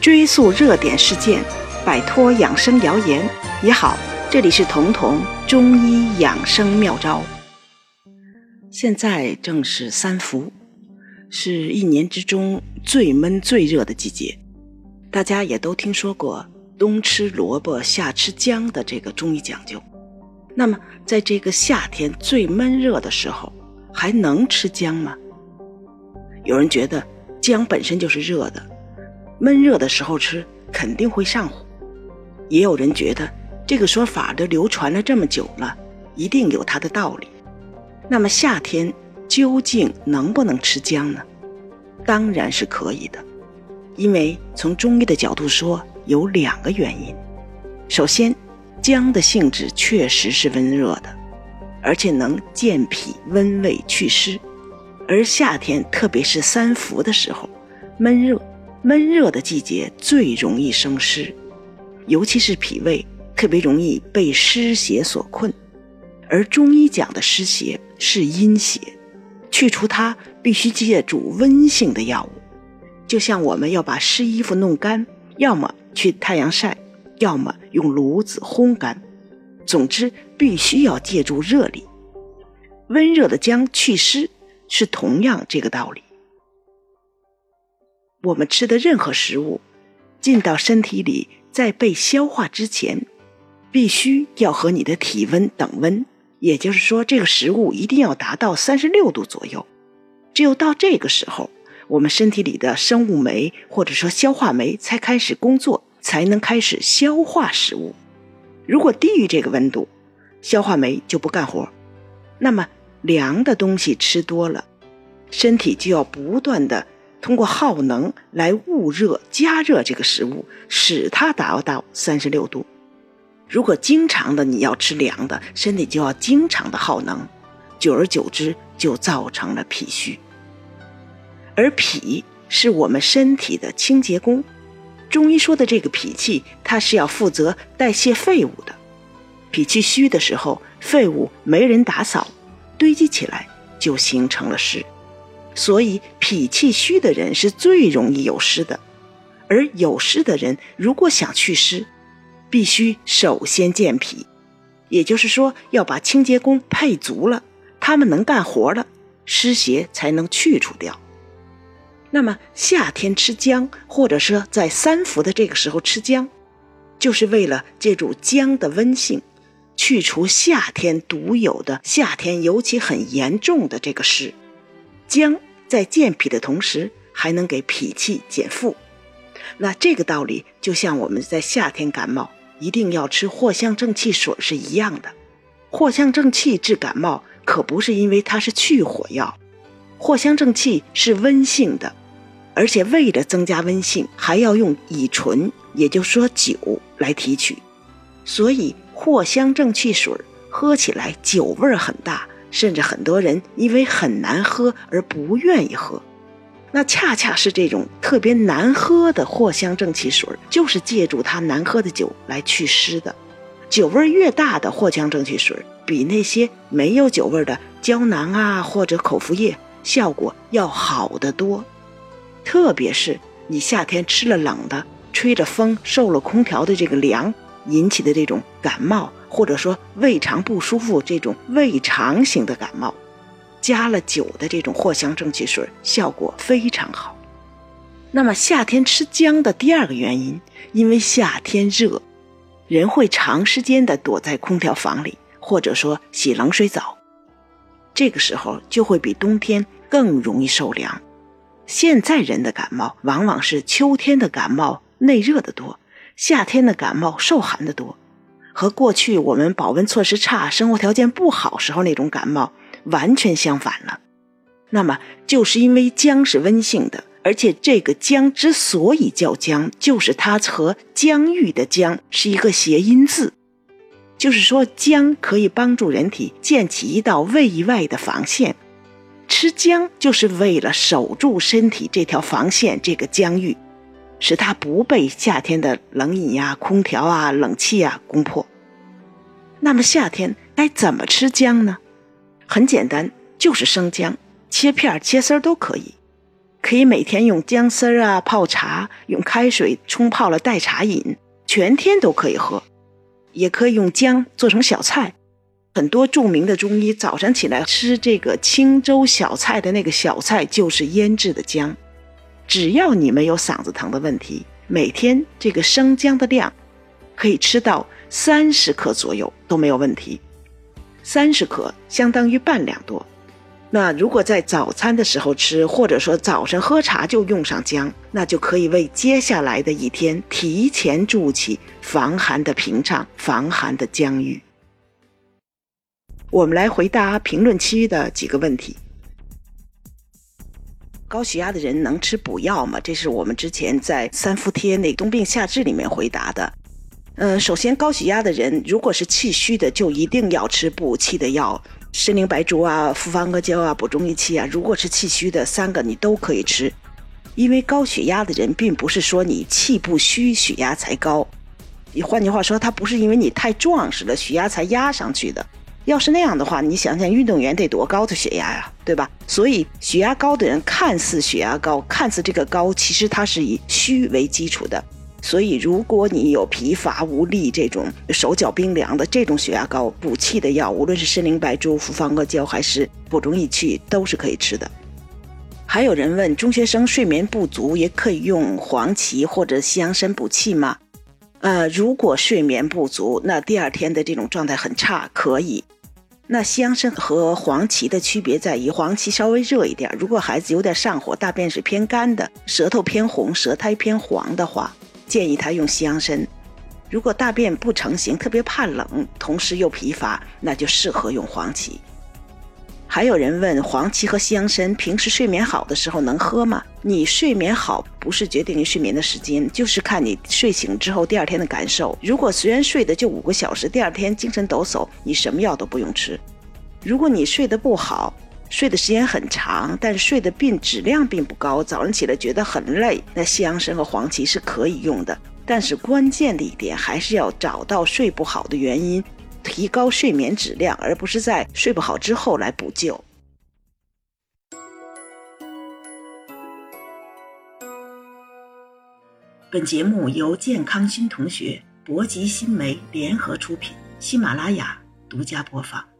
追溯热点事件，摆脱养生谣言也好。这里是彤彤中医养生妙招。现在正是三伏，是一年之中最闷最热的季节。大家也都听说过“冬吃萝卜，夏吃姜”的这个中医讲究。那么，在这个夏天最闷热的时候，还能吃姜吗？有人觉得姜本身就是热的，闷热的时候吃肯定会上火。也有人觉得这个说法都流传了这么久了，一定有它的道理。那么夏天究竟能不能吃姜呢？当然是可以的，因为从中医的角度说，有两个原因。首先，姜的性质确实是温热的，而且能健脾温胃祛湿。而夏天，特别是三伏的时候，闷热，闷热的季节最容易生湿，尤其是脾胃，特别容易被湿邪所困。而中医讲的湿邪是阴邪，去除它必须借助温性的药物，就像我们要把湿衣服弄干，要么去太阳晒，要么用炉子烘干，总之必须要借助热力。温热的姜祛湿。是同样这个道理。我们吃的任何食物进到身体里，在被消化之前，必须要和你的体温等温，也就是说，这个食物一定要达到三十六度左右。只有到这个时候，我们身体里的生物酶或者说消化酶才开始工作，才能开始消化食物。如果低于这个温度，消化酶就不干活，那么。凉的东西吃多了，身体就要不断的通过耗能来捂热、加热这个食物，使它达到三十六度。如果经常的你要吃凉的，身体就要经常的耗能，久而久之就造成了脾虚。而脾是我们身体的清洁工，中医说的这个脾气，它是要负责代谢废物的。脾气虚的时候，废物没人打扫。堆积起来就形成了湿，所以脾气虚的人是最容易有湿的。而有湿的人如果想祛湿，必须首先健脾，也就是说要把清洁工配足了，他们能干活了，湿邪才能去除掉。那么夏天吃姜，或者说在三伏的这个时候吃姜，就是为了借助姜的温性。去除夏天独有的、夏天尤其很严重的这个湿，姜在健脾的同时，还能给脾气减负。那这个道理就像我们在夏天感冒一定要吃藿香正气水是一样的。藿香正气治感冒可不是因为它是去火药，藿香正气是温性的，而且为了增加温性，还要用乙醇，也就是说酒来提取，所以。藿香正气水喝起来酒味很大，甚至很多人因为很难喝而不愿意喝。那恰恰是这种特别难喝的藿香正气水，就是借助它难喝的酒来祛湿的。酒味越大的藿香正气水，比那些没有酒味的胶囊啊或者口服液效果要好得多。特别是你夏天吃了冷的，吹着风，受了空调的这个凉。引起的这种感冒，或者说胃肠不舒服，这种胃肠型的感冒，加了酒的这种藿香正气水效果非常好。那么夏天吃姜的第二个原因，因为夏天热，人会长时间的躲在空调房里，或者说洗冷水澡，这个时候就会比冬天更容易受凉。现在人的感冒往往是秋天的感冒内热的多。夏天的感冒受寒的多，和过去我们保温措施差、生活条件不好时候那种感冒完全相反了。那么，就是因为姜是温性的，而且这个姜之所以叫姜，就是它和疆域的疆是一个谐音字，就是说姜可以帮助人体建起一道胃外的防线。吃姜就是为了守住身体这条防线，这个疆域。使它不被夏天的冷饮呀、空调啊、冷气啊攻破。那么夏天该怎么吃姜呢？很简单，就是生姜，切片、切丝儿都可以。可以每天用姜丝儿啊泡茶，用开水冲泡了代茶饮，全天都可以喝。也可以用姜做成小菜，很多著名的中医早上起来吃这个清粥小菜的那个小菜就是腌制的姜。只要你没有嗓子疼的问题，每天这个生姜的量可以吃到三十克左右都没有问题。三十克相当于半两多。那如果在早餐的时候吃，或者说早晨喝茶就用上姜，那就可以为接下来的一天提前筑起防寒的屏障、防寒的疆域。我们来回答评论区的几个问题：高血压的人能吃补药吗？这是我们之前在三伏贴那冬病夏治里面回答的。嗯，首先高血压的人如果是气虚的，就一定要吃补气的药。参苓白术啊，复方阿胶啊，补中益气啊，如果是气虚的，三个你都可以吃。因为高血压的人，并不是说你气不虚，血压才高。你换句话说，他不是因为你太壮实了，血压才压上去的。要是那样的话，你想想运动员得多高的血压呀，对吧？所以血压高的人，看似血压高，看似这个高，其实它是以虚为基础的。所以，如果你有疲乏无力、这种手脚冰凉的这种血压高，补气的药，无论是参苓白术、复方阿胶还是补中益气，都是可以吃的。还有人问，中学生睡眠不足也可以用黄芪或者西洋参补气吗？呃，如果睡眠不足，那第二天的这种状态很差，可以。那西洋参和黄芪的区别在于，黄芪稍微热一点。如果孩子有点上火、大便是偏干的、舌头偏红、舌苔偏黄的话。建议他用西洋参。如果大便不成形，特别怕冷，同时又疲乏，那就适合用黄芪。还有人问，黄芪和西洋参平时睡眠好的时候能喝吗？你睡眠好不是决定于睡眠的时间，就是看你睡醒之后第二天的感受。如果虽然睡的就五个小时，第二天精神抖擞，你什么药都不用吃。如果你睡得不好，睡的时间很长，但是睡的并质量并不高，早上起来觉得很累。那西洋参和黄芪是可以用的，但是关键的一点还是要找到睡不好的原因，提高睡眠质量，而不是在睡不好之后来补救。本节目由健康新同学、博吉新媒联合出品，喜马拉雅独家播放。